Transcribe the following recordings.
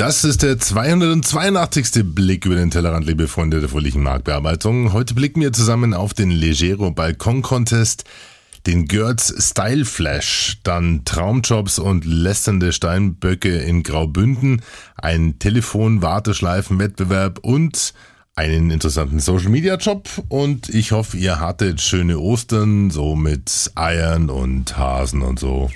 Das ist der 282. Blick über den Tellerrand, liebe Freunde der fröhlichen Marktbearbeitung. Heute blicken wir zusammen auf den Legero Balkon Contest, den Görz Style Flash, dann Traumjobs und lästernde Steinböcke in Graubünden, ein Telefon-Warteschleifen-Wettbewerb und einen interessanten Social Media Job und ich hoffe, ihr hattet schöne Ostern, so mit Eiern und Hasen und so.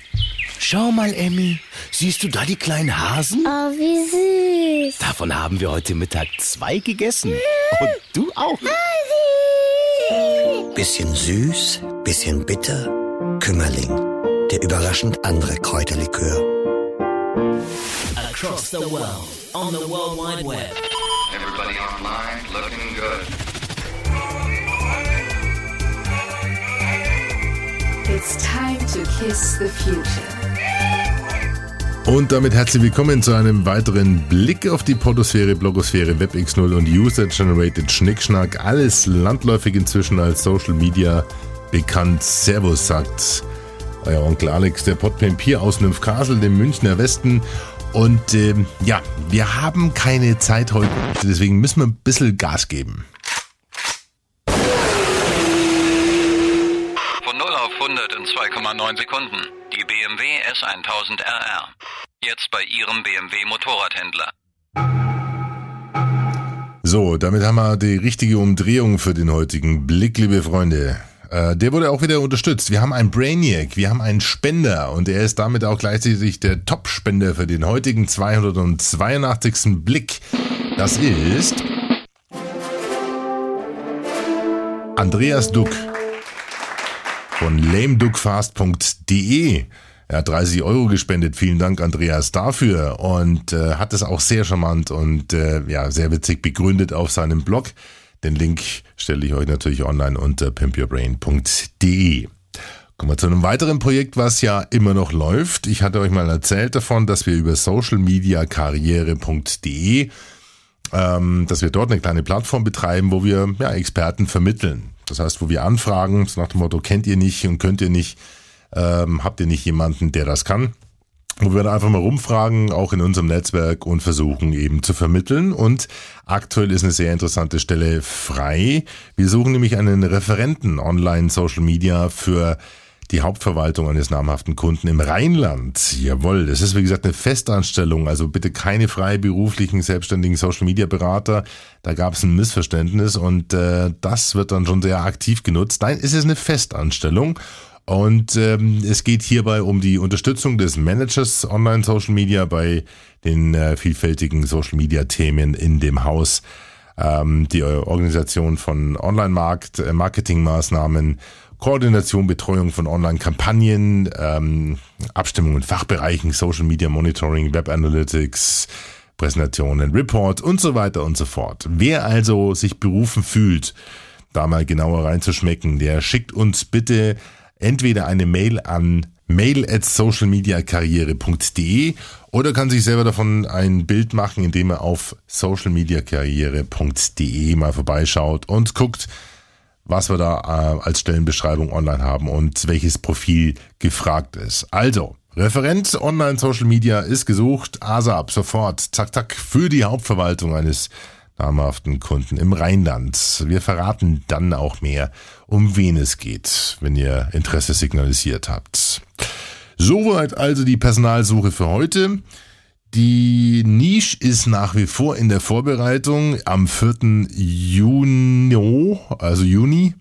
Schau mal, Emmy. Siehst du da die kleinen Hasen? Oh, wie süß. Davon haben wir heute Mittag zwei gegessen. Und du auch. Bisschen süß, bisschen bitter. Kümmerling. Der überraschend andere Kräuterlikör. Across the world, on the World Wide Web. Everybody online looking good. It's time to kiss the future. Und damit herzlich willkommen zu einem weiteren Blick auf die Podosphäre, Blogosphäre, WebX0 und User-Generated Schnickschnack. Alles landläufig inzwischen als Social Media bekannt. Servus, sagt euer Onkel Alex, der Podpimpier aus Nymphkasel, dem Münchner Westen. Und ähm, ja, wir haben keine Zeit heute, deswegen müssen wir ein bisschen Gas geben. Von 0 auf 100 in 2,9 Sekunden. Die BMW S1000 RR. Jetzt bei Ihrem BMW Motorradhändler. So, damit haben wir die richtige Umdrehung für den heutigen Blick, liebe Freunde. Äh, der wurde auch wieder unterstützt. Wir haben einen Brainiac, wir haben einen Spender und er ist damit auch gleichzeitig der Top-Spender für den heutigen 282. Blick. Das ist Andreas Duck von lameduckfast.de. Er hat 30 Euro gespendet. Vielen Dank, Andreas, dafür. Und äh, hat es auch sehr charmant und äh, ja, sehr witzig begründet auf seinem Blog. Den Link stelle ich euch natürlich online unter pimpyourbrain.de. Kommen wir zu einem weiteren Projekt, was ja immer noch läuft. Ich hatte euch mal erzählt davon, dass wir über socialmediakarriere.de, ähm, dass wir dort eine kleine Plattform betreiben, wo wir ja, Experten vermitteln. Das heißt, wo wir anfragen, so nach dem Motto, kennt ihr nicht und könnt ihr nicht, ähm, habt ihr nicht jemanden, der das kann? Wo wir dann einfach mal rumfragen, auch in unserem Netzwerk und versuchen eben zu vermitteln. Und aktuell ist eine sehr interessante Stelle frei. Wir suchen nämlich einen Referenten Online Social Media für die Hauptverwaltung eines namhaften Kunden im Rheinland. Jawohl, das ist wie gesagt eine Festanstellung, also bitte keine freiberuflichen, selbstständigen Social Media Berater. Da gab es ein Missverständnis und äh, das wird dann schon sehr aktiv genutzt. Nein, es ist eine Festanstellung. Und ähm, es geht hierbei um die Unterstützung des Managers Online Social Media bei den äh, vielfältigen Social Media Themen in dem Haus. Ähm, die Organisation von Online-Markt, äh, Marketingmaßnahmen, Koordination, Betreuung von Online-Kampagnen, ähm, Abstimmung in Fachbereichen, Social Media Monitoring, Web Analytics, Präsentationen, Report und so weiter und so fort. Wer also sich berufen fühlt, da mal genauer reinzuschmecken, der schickt uns bitte entweder eine Mail an mail at socialmediakarriere.de oder kann sich selber davon ein Bild machen, indem er auf socialmediakarriere.de mal vorbeischaut und guckt, was wir da äh, als Stellenbeschreibung online haben und welches Profil gefragt ist. Also, Referent Online Social Media ist gesucht. ASAP sofort, zack, zack, für die Hauptverwaltung eines namhaften Kunden im Rheinland. Wir verraten dann auch mehr, um wen es geht, wenn ihr Interesse signalisiert habt. Soweit also die Personalsuche für heute. Die Nische ist nach wie vor in der Vorbereitung am 4. Juni, also Juni.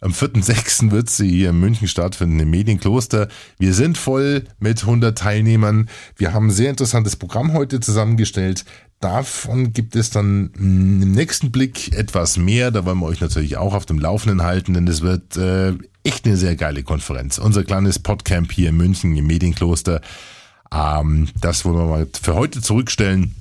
Am 4.6. wird sie hier in München stattfinden, im Medienkloster. Wir sind voll mit 100 Teilnehmern. Wir haben ein sehr interessantes Programm heute zusammengestellt. Davon gibt es dann im nächsten Blick etwas mehr. Da wollen wir euch natürlich auch auf dem Laufenden halten, denn es wird äh, echt eine sehr geile Konferenz. Unser kleines Podcamp hier in München im Medienkloster. Ähm, das wollen wir mal für heute zurückstellen.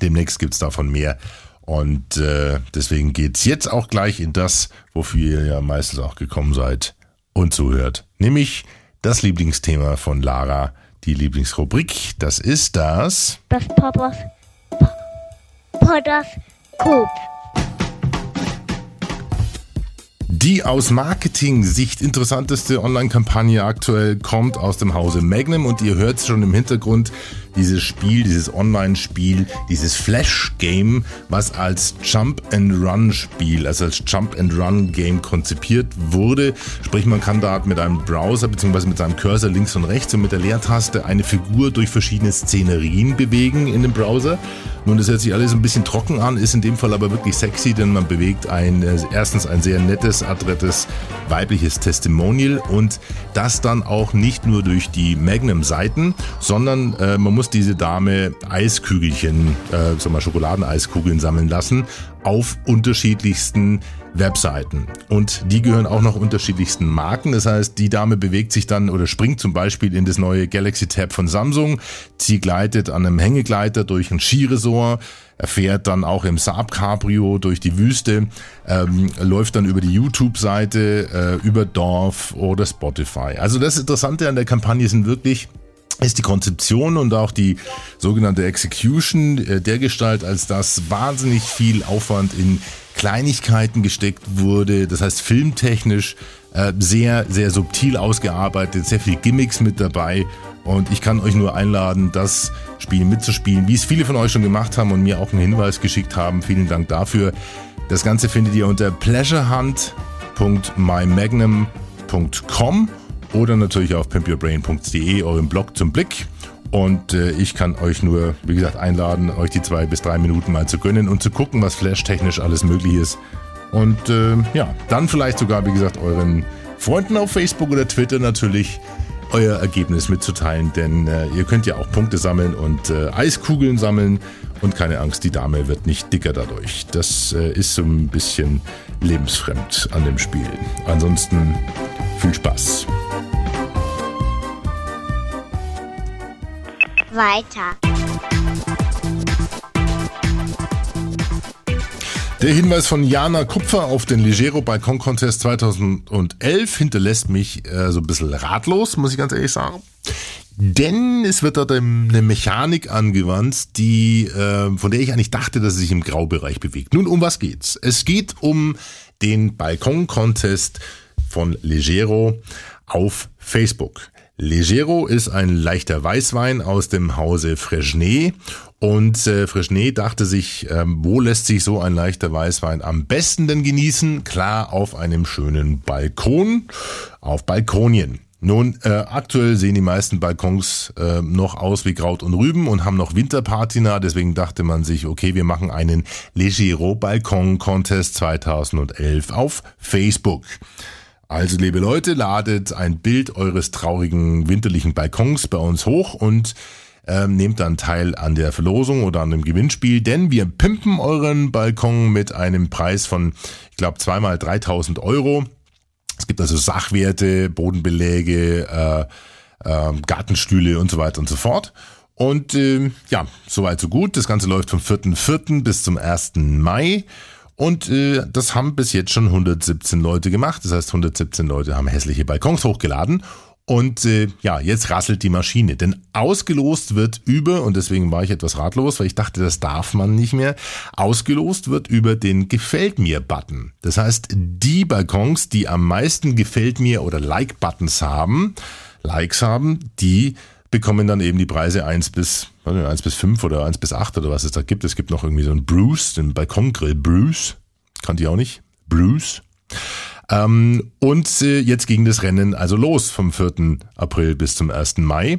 Demnächst gibt's davon mehr. Und äh, deswegen geht's jetzt auch gleich in das, wofür ihr ja meistens auch gekommen seid und zuhört. Nämlich das Lieblingsthema von Lara, die Lieblingsrubrik. Das ist das. Das Papas Podoskop. Die aus Marketing-Sicht interessanteste Online-Kampagne aktuell kommt aus dem Hause Magnum und ihr hört schon im Hintergrund dieses Spiel, dieses Online-Spiel, dieses Flash-Game, was als Jump-and-Run-Spiel, also als Jump-and-Run-Game konzipiert wurde. Sprich, man kann da mit einem Browser bzw. mit seinem Cursor links und rechts und mit der Leertaste eine Figur durch verschiedene Szenerien bewegen in dem Browser. Nun, das hört sich alles ein bisschen trocken an, ist in dem Fall aber wirklich sexy, denn man bewegt ein, äh, erstens ein sehr nettes, adrettes, weibliches Testimonial und das dann auch nicht nur durch die Magnum-Seiten, sondern äh, man muss diese Dame Eiskügelchen, äh, sag mal Schokoladeneiskugeln sammeln lassen auf unterschiedlichsten Webseiten. Und die gehören auch noch unterschiedlichsten Marken. Das heißt, die Dame bewegt sich dann oder springt zum Beispiel in das neue Galaxy Tab von Samsung. Sie gleitet an einem Hängegleiter durch ein Skiresort. Er fährt dann auch im Saab Cabrio durch die Wüste, ähm, läuft dann über die YouTube-Seite, äh, über Dorf oder Spotify. Also das Interessante an der Kampagne sind wirklich ist die Konzeption und auch die sogenannte Execution äh, der Gestalt, als dass wahnsinnig viel Aufwand in Kleinigkeiten gesteckt wurde. Das heißt, filmtechnisch äh, sehr, sehr subtil ausgearbeitet, sehr viel Gimmicks mit dabei. Und ich kann euch nur einladen, das Spiel mitzuspielen, wie es viele von euch schon gemacht haben und mir auch einen Hinweis geschickt haben. Vielen Dank dafür. Das Ganze findet ihr unter pleasurehunt.mymagnum.com oder natürlich auf pimpyourbrain.de, eurem Blog zum Blick. Und äh, ich kann euch nur, wie gesagt, einladen, euch die zwei bis drei Minuten mal zu gönnen und zu gucken, was flash-technisch alles möglich ist. Und äh, ja, dann vielleicht sogar, wie gesagt, euren Freunden auf Facebook oder Twitter natürlich euer Ergebnis mitzuteilen, denn äh, ihr könnt ja auch Punkte sammeln und äh, Eiskugeln sammeln und keine Angst, die Dame wird nicht dicker dadurch. Das äh, ist so ein bisschen lebensfremd an dem Spiel. Ansonsten viel Spaß. Weiter. Der Hinweis von Jana Kupfer auf den Legero Balkon Contest 2011 hinterlässt mich äh, so ein bisschen ratlos, muss ich ganz ehrlich sagen. Denn es wird dort eine Mechanik angewandt, die, äh, von der ich eigentlich dachte, dass sie sich im Graubereich bewegt. Nun, um was geht's? Es geht um den Balkon Contest von Legero auf Facebook. Legero ist ein leichter Weißwein aus dem Hause Fresnay und äh, Fresnay dachte sich, ähm, wo lässt sich so ein leichter Weißwein am besten denn genießen? Klar, auf einem schönen Balkon, auf Balkonien. Nun, äh, aktuell sehen die meisten Balkons äh, noch aus wie Kraut und Rüben und haben noch Winterpatina. Deswegen dachte man sich, okay, wir machen einen Legero Balkon Contest 2011 auf Facebook. Also, liebe Leute, ladet ein Bild eures traurigen winterlichen Balkons bei uns hoch und ähm, nehmt dann teil an der Verlosung oder an dem Gewinnspiel, denn wir pimpen euren Balkon mit einem Preis von, ich glaube, zweimal 3000 Euro. Es gibt also Sachwerte, Bodenbeläge, äh, äh, Gartenstühle und so weiter und so fort. Und äh, ja, soweit so gut. Das Ganze läuft vom 4.4. bis zum 1. Mai. Und äh, das haben bis jetzt schon 117 Leute gemacht. Das heißt, 117 Leute haben hässliche Balkons hochgeladen. Und äh, ja, jetzt rasselt die Maschine. Denn ausgelost wird über, und deswegen war ich etwas ratlos, weil ich dachte, das darf man nicht mehr, ausgelost wird über den Gefällt mir-Button. Das heißt, die Balkons, die am meisten Gefällt mir oder Like-Buttons haben, Likes haben, die bekommen dann eben die Preise 1 bis, 1 bis 5 oder 1 bis 8 oder was es da gibt. Es gibt noch irgendwie so einen Bruce, den Balkongrill Bruce. Kannte ich auch nicht. Bruce. Ähm, und äh, jetzt ging das Rennen also los vom 4. April bis zum 1. Mai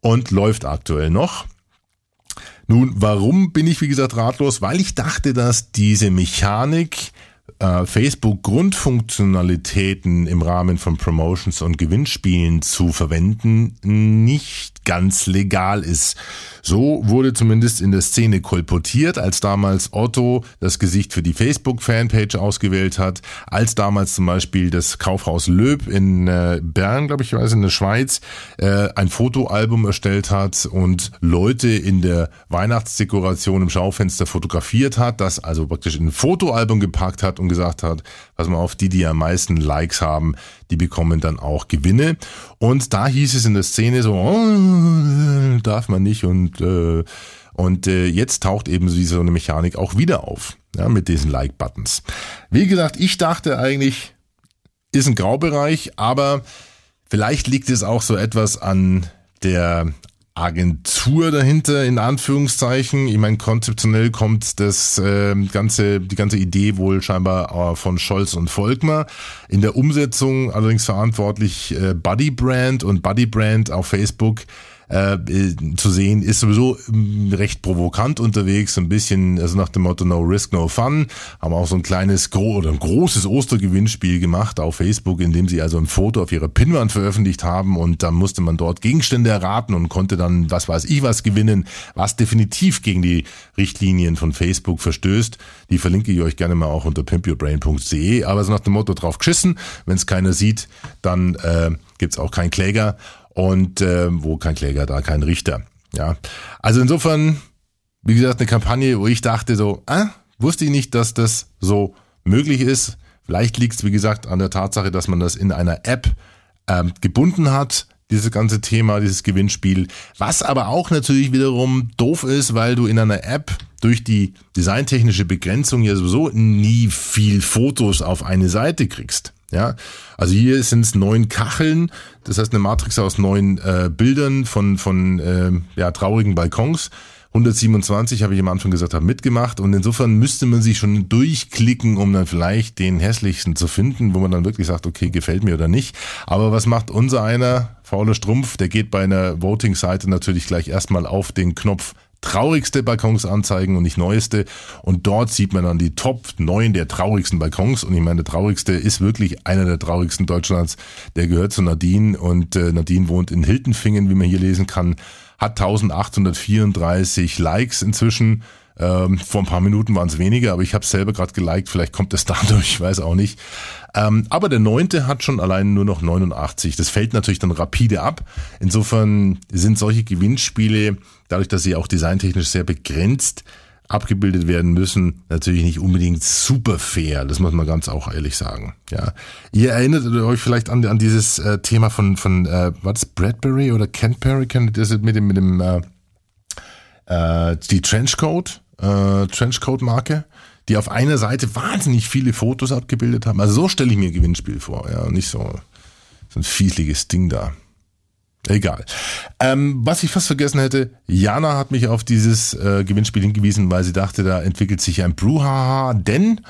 und läuft aktuell noch. Nun, warum bin ich wie gesagt ratlos? Weil ich dachte, dass diese Mechanik äh, Facebook Grundfunktionalitäten im Rahmen von Promotions und Gewinnspielen zu verwenden nicht ganz legal ist. So wurde zumindest in der Szene kolportiert, als damals Otto das Gesicht für die Facebook-Fanpage ausgewählt hat, als damals zum Beispiel das Kaufhaus Löb in äh, Bern, glaube ich, in der Schweiz, äh, ein Fotoalbum erstellt hat und Leute in der Weihnachtsdekoration im Schaufenster fotografiert hat, das also praktisch in ein Fotoalbum gepackt hat und gesagt hat, pass mal auf, die, die am meisten Likes haben, die bekommen dann auch Gewinne. Und da hieß es in der Szene so, oh, darf man nicht und äh, und äh, jetzt taucht eben so eine Mechanik auch wieder auf, ja, mit diesen Like-Buttons. Wie gesagt, ich dachte eigentlich, ist ein Graubereich, aber vielleicht liegt es auch so etwas an der Agentur dahinter, in Anführungszeichen. Ich meine, konzeptionell kommt das äh, ganze, die ganze Idee wohl scheinbar äh, von Scholz und Volkmar. In der Umsetzung allerdings verantwortlich äh, Buddy Brand und Buddy Brand auf Facebook äh, zu sehen, ist sowieso ähm, recht provokant unterwegs, ein bisschen, also nach dem Motto No Risk, No Fun, haben auch so ein kleines gro oder ein großes Ostergewinnspiel gemacht auf Facebook, in dem sie also ein Foto auf ihrer Pinwand veröffentlicht haben. Und dann musste man dort Gegenstände erraten und konnte dann, was weiß ich was gewinnen, was definitiv gegen die Richtlinien von Facebook verstößt. Die verlinke ich euch gerne mal auch unter pimpyourbrain.de, aber so nach dem Motto drauf geschissen, wenn es keiner sieht, dann äh, gibt's auch keinen Kläger und äh, wo kein Kläger, da kein Richter. Ja, also insofern, wie gesagt, eine Kampagne, wo ich dachte so, äh, wusste ich nicht, dass das so möglich ist. Vielleicht liegt es, wie gesagt, an der Tatsache, dass man das in einer App ähm, gebunden hat, dieses ganze Thema, dieses Gewinnspiel. Was aber auch natürlich wiederum doof ist, weil du in einer App durch die designtechnische Begrenzung ja sowieso nie viel Fotos auf eine Seite kriegst. Ja, also hier sind es neun Kacheln, das heißt eine Matrix aus neun äh, Bildern von von äh, ja, traurigen Balkons. 127 habe ich am Anfang gesagt, habe mitgemacht und insofern müsste man sich schon durchklicken, um dann vielleicht den hässlichsten zu finden, wo man dann wirklich sagt, okay, gefällt mir oder nicht. Aber was macht unser einer, fauler Strumpf, der geht bei einer Voting-Seite natürlich gleich erstmal auf den Knopf traurigste Balkons anzeigen und nicht neueste. Und dort sieht man dann die Top 9 der traurigsten Balkons. Und ich meine, der traurigste ist wirklich einer der traurigsten Deutschlands. Der gehört zu Nadine und äh, Nadine wohnt in Hiltenfingen, wie man hier lesen kann, hat 1834 Likes inzwischen. Ähm, vor ein paar Minuten waren es weniger, aber ich habe selber gerade geliked. Vielleicht kommt es dadurch, ich weiß auch nicht. Ähm, aber der neunte hat schon allein nur noch 89. Das fällt natürlich dann rapide ab. Insofern sind solche Gewinnspiele, dadurch, dass sie auch designtechnisch sehr begrenzt abgebildet werden müssen, natürlich nicht unbedingt super fair. Das muss man ganz auch ehrlich sagen. Ja, ihr erinnert euch vielleicht an, an dieses äh, Thema von von äh, was Bradbury oder Canterbury, kennt ihr das mit dem mit dem äh, äh, die Trenchcoat äh, Trenchcoat Marke? die auf einer Seite wahnsinnig viele Fotos abgebildet haben. Also so stelle ich mir Gewinnspiel vor, ja, nicht so, so ein fiesliges Ding da. Egal. Ähm, was ich fast vergessen hätte, Jana hat mich auf dieses äh, Gewinnspiel hingewiesen, weil sie dachte, da entwickelt sich ein Brouhaha, denn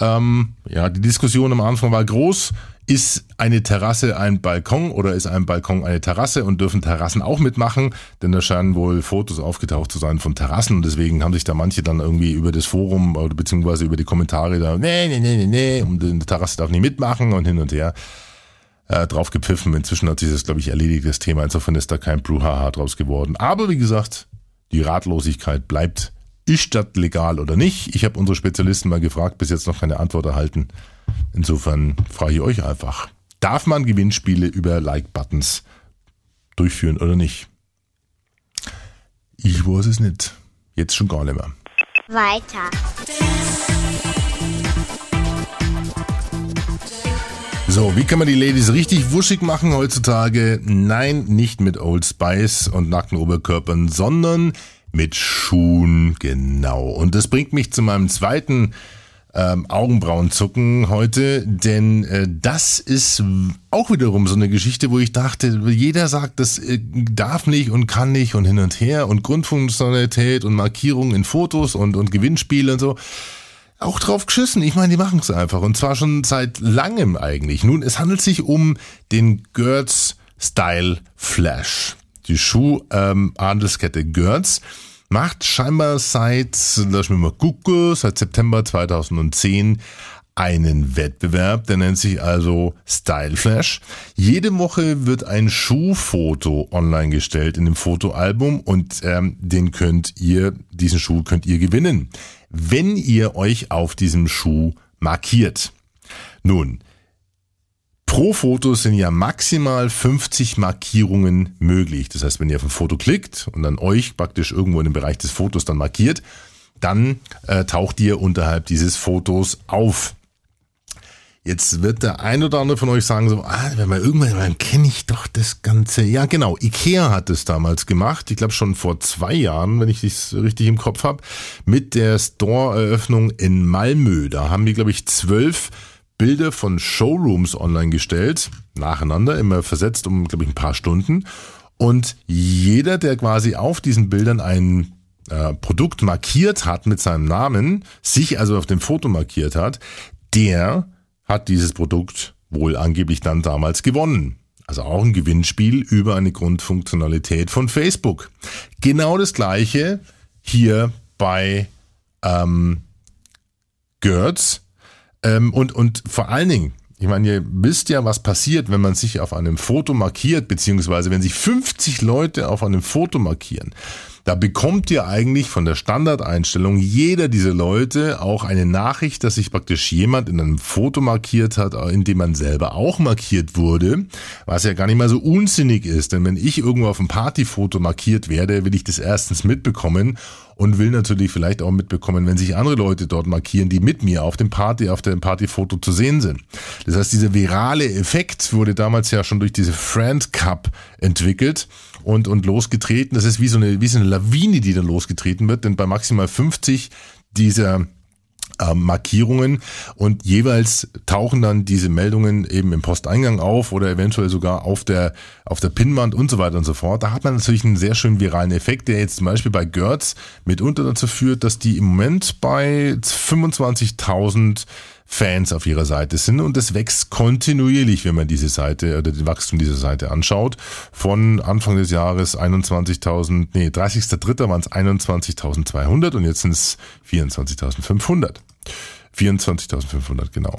ähm, ja, die Diskussion am Anfang war groß. Ist eine Terrasse ein Balkon oder ist ein Balkon eine Terrasse und dürfen Terrassen auch mitmachen? Denn da scheinen wohl Fotos aufgetaucht zu sein von Terrassen und deswegen haben sich da manche dann irgendwie über das Forum oder beziehungsweise über die Kommentare da, nee, nee, nee, nee, nee, und die Terrasse darf nicht mitmachen und hin und her äh, drauf gepfiffen. Inzwischen hat sich das, glaube ich, erledigt, das Thema. Insofern ist da kein Brouhaha draus geworden. Aber wie gesagt, die Ratlosigkeit bleibt. Ist das legal oder nicht? Ich habe unsere Spezialisten mal gefragt, bis jetzt noch keine Antwort erhalten. Insofern frage ich euch einfach, darf man Gewinnspiele über Like-Buttons durchführen oder nicht? Ich weiß es nicht. Jetzt schon gar nicht mehr. Weiter. So, wie kann man die Ladies richtig wuschig machen heutzutage? Nein, nicht mit Old Spice und nackten Oberkörpern, sondern mit Schuhen, genau. Und das bringt mich zu meinem zweiten ähm, Augenbrauenzucken heute, denn äh, das ist auch wiederum so eine Geschichte, wo ich dachte, jeder sagt, das äh, darf nicht und kann nicht und hin und her und Grundfunktionalität und Markierungen in Fotos und, und Gewinnspiele und so. Auch drauf geschissen. Ich meine, die machen es einfach. Und zwar schon seit langem eigentlich. Nun, es handelt sich um den Gertz Style Flash. Die Schuh-Handelskette ähm, Gertz macht scheinbar seit, lass mich mal gucken, seit September 2010 einen Wettbewerb, der nennt sich also Style Flash. Jede Woche wird ein Schuhfoto online gestellt in dem Fotoalbum und ähm, den könnt ihr, diesen Schuh könnt ihr gewinnen, wenn ihr euch auf diesem Schuh markiert. Nun, Pro Foto sind ja maximal 50 Markierungen möglich. Das heißt, wenn ihr auf ein Foto klickt und dann euch praktisch irgendwo in dem Bereich des Fotos dann markiert, dann äh, taucht ihr unterhalb dieses Fotos auf. Jetzt wird der ein oder andere von euch sagen so, ah, wenn man irgendwann, dann kenne ich doch das Ganze. Ja, genau. Ikea hat es damals gemacht. Ich glaube schon vor zwei Jahren, wenn ich das richtig im Kopf habe, mit der Store-Eröffnung in Malmö. Da haben die, glaube ich, zwölf Bilder von Showrooms online gestellt, nacheinander, immer versetzt um, glaube ich, ein paar Stunden. Und jeder, der quasi auf diesen Bildern ein äh, Produkt markiert hat mit seinem Namen, sich also auf dem Foto markiert hat, der hat dieses Produkt wohl angeblich dann damals gewonnen. Also auch ein Gewinnspiel über eine Grundfunktionalität von Facebook. Genau das gleiche hier bei ähm, Gertz. Ähm, und, und vor allen Dingen, ich meine, ihr wisst ja, was passiert, wenn man sich auf einem Foto markiert, beziehungsweise wenn sich 50 Leute auf einem Foto markieren. Da bekommt ihr eigentlich von der Standardeinstellung jeder dieser Leute auch eine Nachricht, dass sich praktisch jemand in einem Foto markiert hat, in dem man selber auch markiert wurde, was ja gar nicht mal so unsinnig ist, denn wenn ich irgendwo auf einem Partyfoto markiert werde, will ich das erstens mitbekommen und will natürlich vielleicht auch mitbekommen, wenn sich andere Leute dort markieren, die mit mir auf dem Party, auf dem Partyfoto zu sehen sind. Das heißt, dieser virale Effekt wurde damals ja schon durch diese Friend Cup entwickelt und, und losgetreten. Das ist wie so eine, wie so eine Lawine, die dann losgetreten wird, denn bei maximal 50 dieser äh, Markierungen und jeweils tauchen dann diese Meldungen eben im Posteingang auf oder eventuell sogar auf der, auf der Pinnwand und so weiter und so fort. Da hat man natürlich einen sehr schönen viralen Effekt, der jetzt zum Beispiel bei Gertz mitunter dazu führt, dass die im Moment bei 25.000 Fans auf ihrer Seite sind und es wächst kontinuierlich, wenn man diese Seite oder den Wachstum dieser Seite anschaut. Von Anfang des Jahres 21.000, nee, 30.3. waren es 21.200 und jetzt sind es 24.500. 24.500, genau.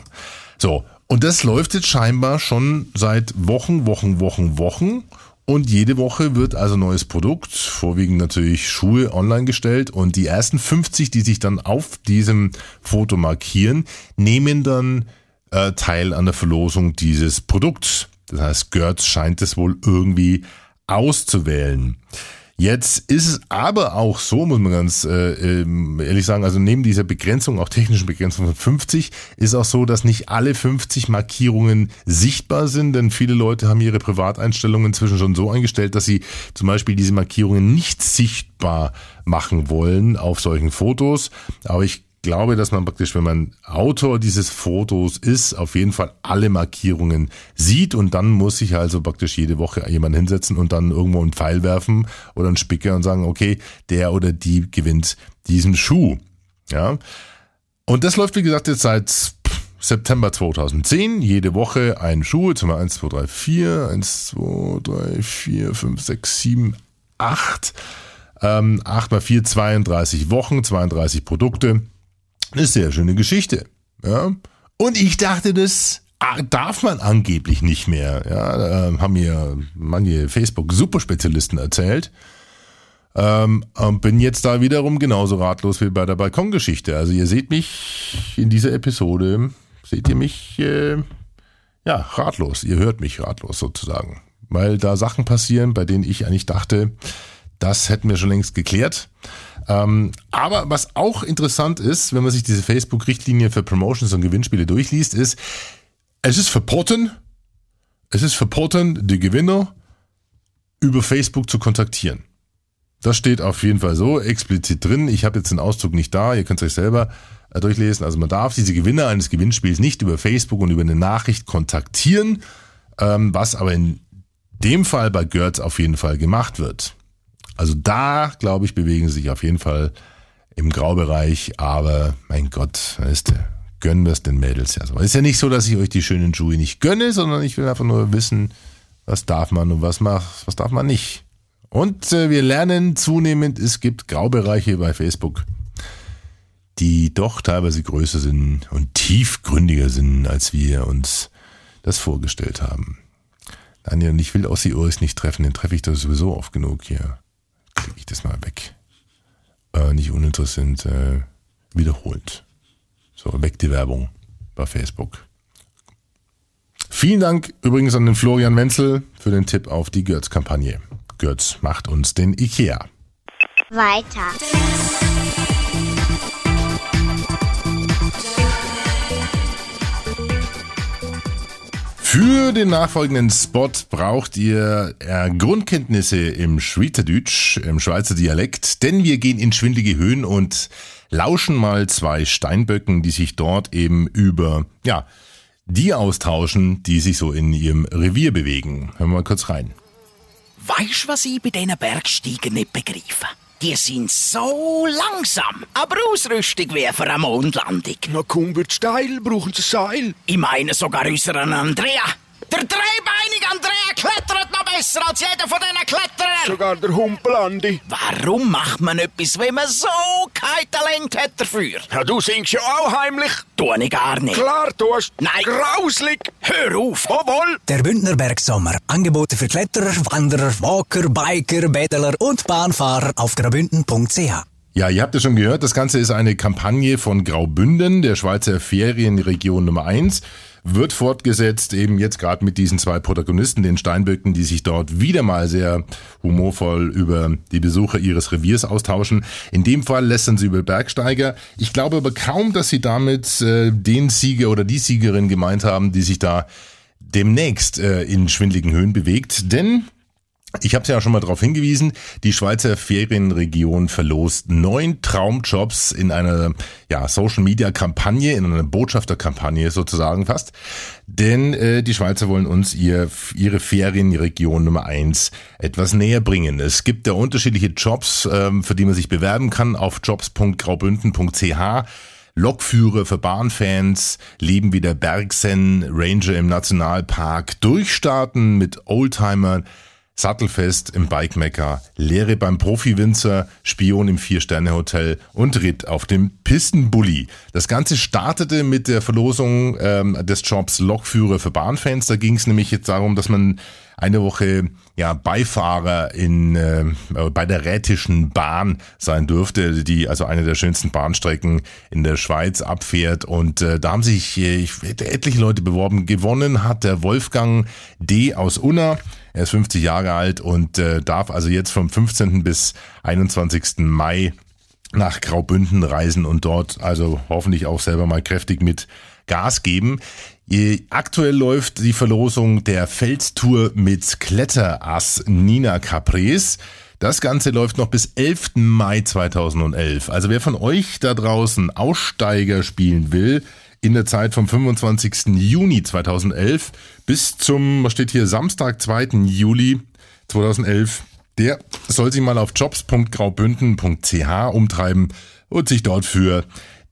So, und das läuft jetzt scheinbar schon seit Wochen, Wochen, Wochen, Wochen. Und jede Woche wird also neues Produkt, vorwiegend natürlich Schuhe, online gestellt. Und die ersten 50, die sich dann auf diesem Foto markieren, nehmen dann äh, teil an der Verlosung dieses Produkts. Das heißt, Gertz scheint es wohl irgendwie auszuwählen. Jetzt ist es aber auch so, muss man ganz äh, ähm, ehrlich sagen, also neben dieser Begrenzung, auch technischen Begrenzung von 50, ist auch so, dass nicht alle 50 Markierungen sichtbar sind, denn viele Leute haben ihre Privateinstellungen inzwischen schon so eingestellt, dass sie zum Beispiel diese Markierungen nicht sichtbar machen wollen auf solchen Fotos. Aber ich glaube, dass man praktisch, wenn man Autor dieses Fotos ist, auf jeden Fall alle Markierungen sieht und dann muss sich also praktisch jede Woche jemand hinsetzen und dann irgendwo einen Pfeil werfen oder einen Spicker und sagen, okay, der oder die gewinnt diesen Schuh. Ja. Und das läuft, wie gesagt, jetzt seit September 2010, jede Woche ein Schuh, jetzt haben wir 1, 2, 3, 4, 1, 2, 3, 4, 5, 6, 7, 8, ähm, 8 mal 4, 32 Wochen, 32 Produkte. Eine sehr schöne Geschichte. Ja. Und ich dachte, das darf man angeblich nicht mehr. Ja, da haben mir manche Facebook-Superspezialisten erzählt. Ähm, und bin jetzt da wiederum genauso ratlos wie bei der Balkongeschichte. Also ihr seht mich in dieser Episode, seht ihr mich äh, ja ratlos. Ihr hört mich ratlos sozusagen, weil da Sachen passieren, bei denen ich eigentlich dachte, das hätten wir schon längst geklärt. Ähm, aber was auch interessant ist, wenn man sich diese Facebook-Richtlinie für Promotions und Gewinnspiele durchliest, ist, es ist verboten, es ist verboten, die Gewinner über Facebook zu kontaktieren. Das steht auf jeden Fall so explizit drin. Ich habe jetzt den Auszug nicht da, ihr könnt es euch selber äh, durchlesen. Also man darf diese Gewinner eines Gewinnspiels nicht über Facebook und über eine Nachricht kontaktieren, ähm, was aber in dem Fall bei Gertz auf jeden Fall gemacht wird. Also da, glaube ich, bewegen sie sich auf jeden Fall im Graubereich, aber mein Gott, weißt du, gönnen wir es den Mädels ja so. Es ist ja nicht so, dass ich euch die schönen Schuhe nicht gönne, sondern ich will einfach nur wissen, was darf man und was macht, was darf man nicht. Und äh, wir lernen zunehmend, es gibt Graubereiche bei Facebook, die doch teilweise größer sind und tiefgründiger sind, als wir uns das vorgestellt haben. Daniel, ich will Ossi Urs nicht treffen, den treffe ich doch sowieso oft genug hier klicke ich das mal weg. Äh, nicht uninteressant, äh, wiederholt. So, weg die Werbung bei Facebook. Vielen Dank übrigens an den Florian Wenzel für den Tipp auf die Götz-Kampagne. Götz macht uns den IKEA. Weiter. Für den nachfolgenden Spot braucht ihr äh, Grundkenntnisse im Schweizerdeutsch, im Schweizer Dialekt, denn wir gehen in schwindige Höhen und lauschen mal zwei Steinböcken, die sich dort eben über, ja, die austauschen, die sich so in ihrem Revier bewegen. Hören wir mal kurz rein. Weisst was ich bei diesen Bergsteigern nicht begreife? Die sind so langsam, aber Ausrüstung wie für eine Mondlandung. Na komm, wird steil, brauchen sie Seil. Ich meine sogar unseren Andrea. Der dreibeinige Andrea klettert noch besser als jeder von diesen Kletterern. Sogar der Humpelandi. Warum macht man etwas, wenn man so kein Talent hat dafür? Ja, du singst ja auch heimlich. Tu ich gar nicht. Klar, du hast. Nein. Grauslig. Hör auf. Obwohl. Der Bündner Bergsommer. Angebote für Kletterer, Wanderer, Walker, Biker, Bädeler und Bahnfahrer auf graubünden.ch. Ja, ihr habt es schon gehört, das Ganze ist eine Kampagne von Graubünden, der Schweizer Ferienregion Nummer eins wird fortgesetzt, eben jetzt gerade mit diesen zwei Protagonisten, den Steinböcken, die sich dort wieder mal sehr humorvoll über die Besucher ihres Reviers austauschen. In dem Fall lästern sie über Bergsteiger. Ich glaube aber kaum, dass sie damit äh, den Sieger oder die Siegerin gemeint haben, die sich da demnächst äh, in schwindligen Höhen bewegt, denn ich habe es ja schon mal darauf hingewiesen, die Schweizer Ferienregion verlost neun Traumjobs in einer ja, Social-Media-Kampagne, in einer Botschafterkampagne sozusagen fast. Denn äh, die Schweizer wollen uns ihr, ihre Ferienregion Nummer eins etwas näher bringen. Es gibt da unterschiedliche Jobs, ähm, für die man sich bewerben kann auf jobs.graubünden.ch. Lokführer für Bahnfans, Leben wie der Bergsen, Ranger im Nationalpark, Durchstarten mit Oldtimer, Sattelfest im Bikemecker, Lehre beim Profi-Winzer, Spion im Vier-Sterne-Hotel und Ritt auf dem Pistenbully. Das Ganze startete mit der Verlosung ähm, des Jobs Lokführer für Bahnfans. Da ging es nämlich jetzt darum, dass man eine Woche ja Beifahrer in äh, bei der Rätischen Bahn sein durfte, die also eine der schönsten Bahnstrecken in der Schweiz abfährt und äh, da haben sich äh, etliche Leute beworben. Gewonnen hat der Wolfgang D aus Unna. Er ist 50 Jahre alt und äh, darf also jetzt vom 15. bis 21. Mai nach Graubünden reisen und dort also hoffentlich auch selber mal kräftig mit Gas geben. Aktuell läuft die Verlosung der Felstour mit Kletterass Nina Capres. Das Ganze läuft noch bis 11. Mai 2011. Also wer von euch da draußen Aussteiger spielen will, in der Zeit vom 25. Juni 2011 bis zum, was steht hier, Samstag, 2. Juli 2011, der soll sich mal auf jobs.graubünden.ch umtreiben und sich dort für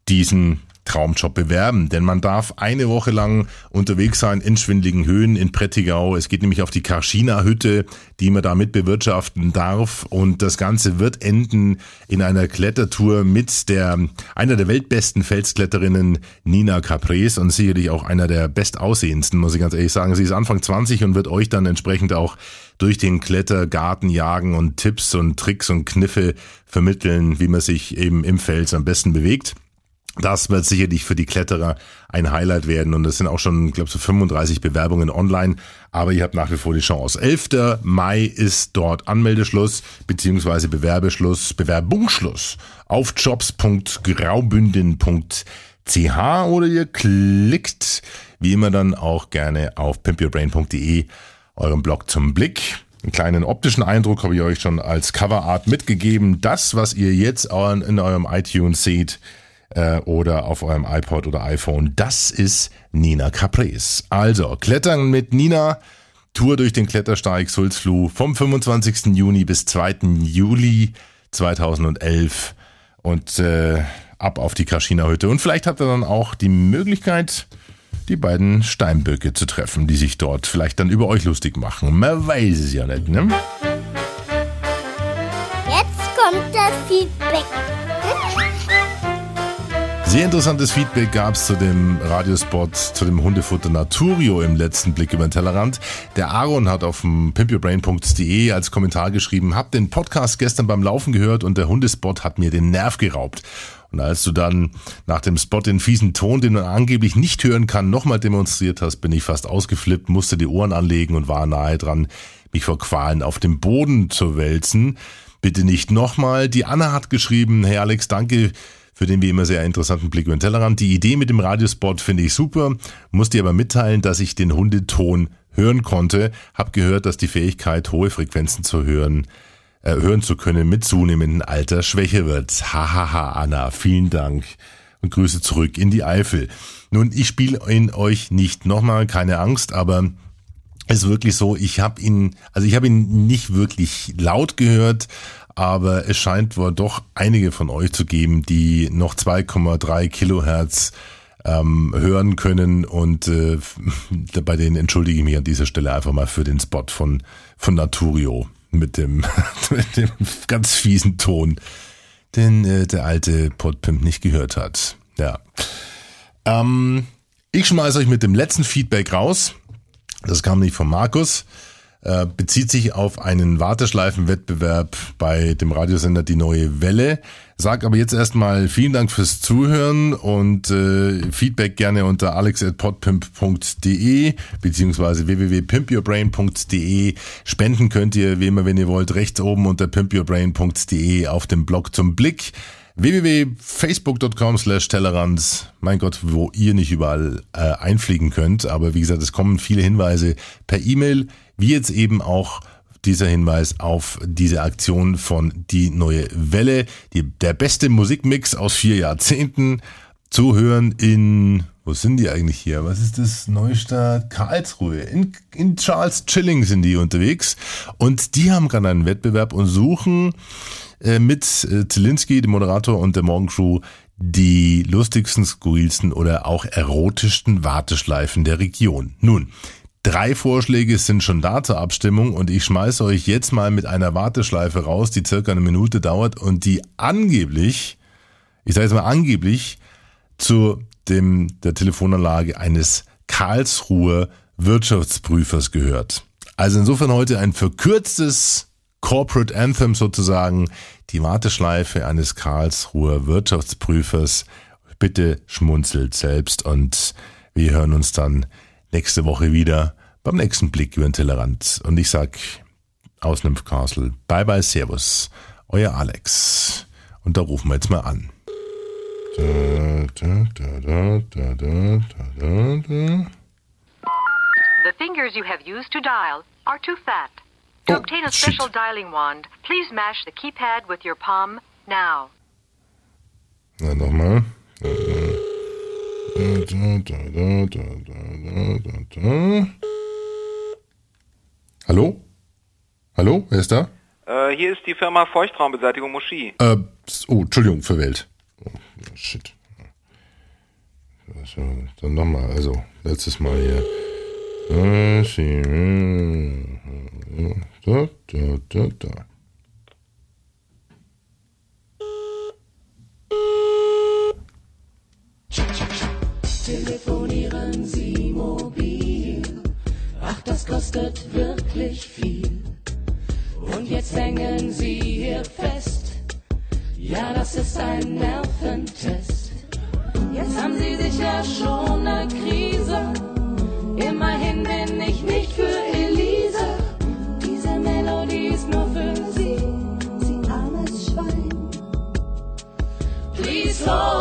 diesen Traumjob bewerben, denn man darf eine Woche lang unterwegs sein in schwindligen Höhen in Prättigau. Es geht nämlich auf die Karschina Hütte, die man da mit bewirtschaften darf und das Ganze wird enden in einer Klettertour mit der einer der weltbesten Felskletterinnen Nina Capres und sicherlich auch einer der bestaussehendsten, muss ich ganz ehrlich sagen. Sie ist Anfang 20 und wird euch dann entsprechend auch durch den Klettergarten jagen und Tipps und Tricks und Kniffe vermitteln, wie man sich eben im Fels am besten bewegt. Das wird sicherlich für die Kletterer ein Highlight werden und es sind auch schon, glaube ich, so 35 Bewerbungen online, aber ihr habt nach wie vor die Chance. 11. Mai ist dort Anmeldeschluss beziehungsweise Bewerbeschluss, Bewerbungsschluss auf jobs.graubünden.ch oder ihr klickt wie immer dann auch gerne auf pimpyourbrain.de eurem Blog zum Blick. Einen kleinen optischen Eindruck habe ich euch schon als Coverart mitgegeben. Das, was ihr jetzt in eurem iTunes seht, äh, oder auf eurem iPod oder iPhone. Das ist Nina Capres. Also, Klettern mit Nina. Tour durch den Klettersteig Sulzfluh vom 25. Juni bis 2. Juli 2011 und äh, ab auf die Kaschiner Hütte. Und vielleicht habt ihr dann auch die Möglichkeit, die beiden Steinböcke zu treffen, die sich dort vielleicht dann über euch lustig machen. Man weiß es ja nicht, ne? Jetzt kommt das Feedback. Sehr interessantes Feedback gab es zu dem Radiospot, zu dem Hundefutter Naturio im letzten Blick über den Tellerrand. Der Aaron hat auf dem pimpyourbrain.de als Kommentar geschrieben, hab den Podcast gestern beim Laufen gehört und der Hundespot hat mir den Nerv geraubt. Und als du dann nach dem Spot den fiesen Ton, den man angeblich nicht hören kann, nochmal demonstriert hast, bin ich fast ausgeflippt, musste die Ohren anlegen und war nahe dran, mich vor Qualen auf dem Boden zu wälzen. Bitte nicht nochmal. Die Anna hat geschrieben, hey Alex, danke für den wie immer sehr interessanten Blick über den Tellerrand. Die Idee mit dem Radiospot finde ich super, muss dir aber mitteilen, dass ich den Hundeton hören konnte. Hab gehört, dass die Fähigkeit, hohe Frequenzen zu hören, äh, hören zu können, mit zunehmendem Alter schwächer wird. Hahaha, Anna, vielen Dank und Grüße zurück in die Eifel. Nun, ich spiele ihn euch nicht nochmal, keine Angst, aber ist wirklich so, ich habe ihn, also ich habe ihn nicht wirklich laut gehört, aber es scheint wohl doch einige von euch zu geben, die noch 2,3 Kilohertz ähm, hören können und äh, bei denen entschuldige ich mich an dieser Stelle einfach mal für den Spot von, von Naturio mit dem, mit dem ganz fiesen Ton, den äh, der alte Podpimp nicht gehört hat. Ja. Ähm, ich schmeiße euch mit dem letzten Feedback raus. Das kam nicht von Markus. Äh, bezieht sich auf einen Warteschleifenwettbewerb bei dem Radiosender Die Neue Welle. Sag aber jetzt erstmal vielen Dank fürs Zuhören und äh, Feedback gerne unter alex.podpimp.de beziehungsweise www.pimpyourbrain.de. Spenden könnt ihr, wie immer, wenn ihr wollt, rechts oben unter pimpyourbrain.de auf dem Blog zum Blick www.facebook.com slash Tellerrands. Mein Gott, wo ihr nicht überall äh, einfliegen könnt. Aber wie gesagt, es kommen viele Hinweise per E-Mail, wie jetzt eben auch dieser Hinweis auf diese Aktion von Die Neue Welle. Die, der beste Musikmix aus vier Jahrzehnten zu hören in, wo sind die eigentlich hier? Was ist das? Neustadt Karlsruhe. In, in Charles Chilling sind die unterwegs. Und die haben gerade einen Wettbewerb und suchen mit äh, Zielinski, dem Moderator und der Morgencrew, die lustigsten, skurrilsten oder auch erotischsten Warteschleifen der Region. Nun, Drei Vorschläge sind schon da zur Abstimmung und ich schmeiße euch jetzt mal mit einer Warteschleife raus, die circa eine Minute dauert und die angeblich, ich sage jetzt mal angeblich, zu dem, der Telefonanlage eines Karlsruher Wirtschaftsprüfers gehört. Also insofern heute ein verkürztes Corporate Anthem sozusagen, die Warteschleife eines Karlsruher Wirtschaftsprüfers. Bitte schmunzelt selbst und wir hören uns dann nächste Woche wieder beim nächsten Blick über den Tellerrand. Und ich sag aus Castle, bye bye, servus, euer Alex. Und da rufen wir jetzt mal an. The fingers you have used to dial are too fat. To Oh, obtain a special dialing wand, please mash the keypad with your palm now. Na, nochmal. Da, da, da, da, da, da, da, da. Hallo? Hallo? Wer ist da? Äh, hier ist die Firma Feuchtraumbeseitigung Moschee. Äh, oh, Entschuldigung, verwählt. Oh, shit. So, dann nochmal, also, letztes Mal hier. Da, da, da, da. Telefonieren Sie mobil. Ach, das kostet wirklich viel. Und jetzt hängen Sie hier fest. Ja, das ist ein Nerventest. Jetzt haben Sie sicher schon eine Krise. Immerhin bin ich nicht für soul.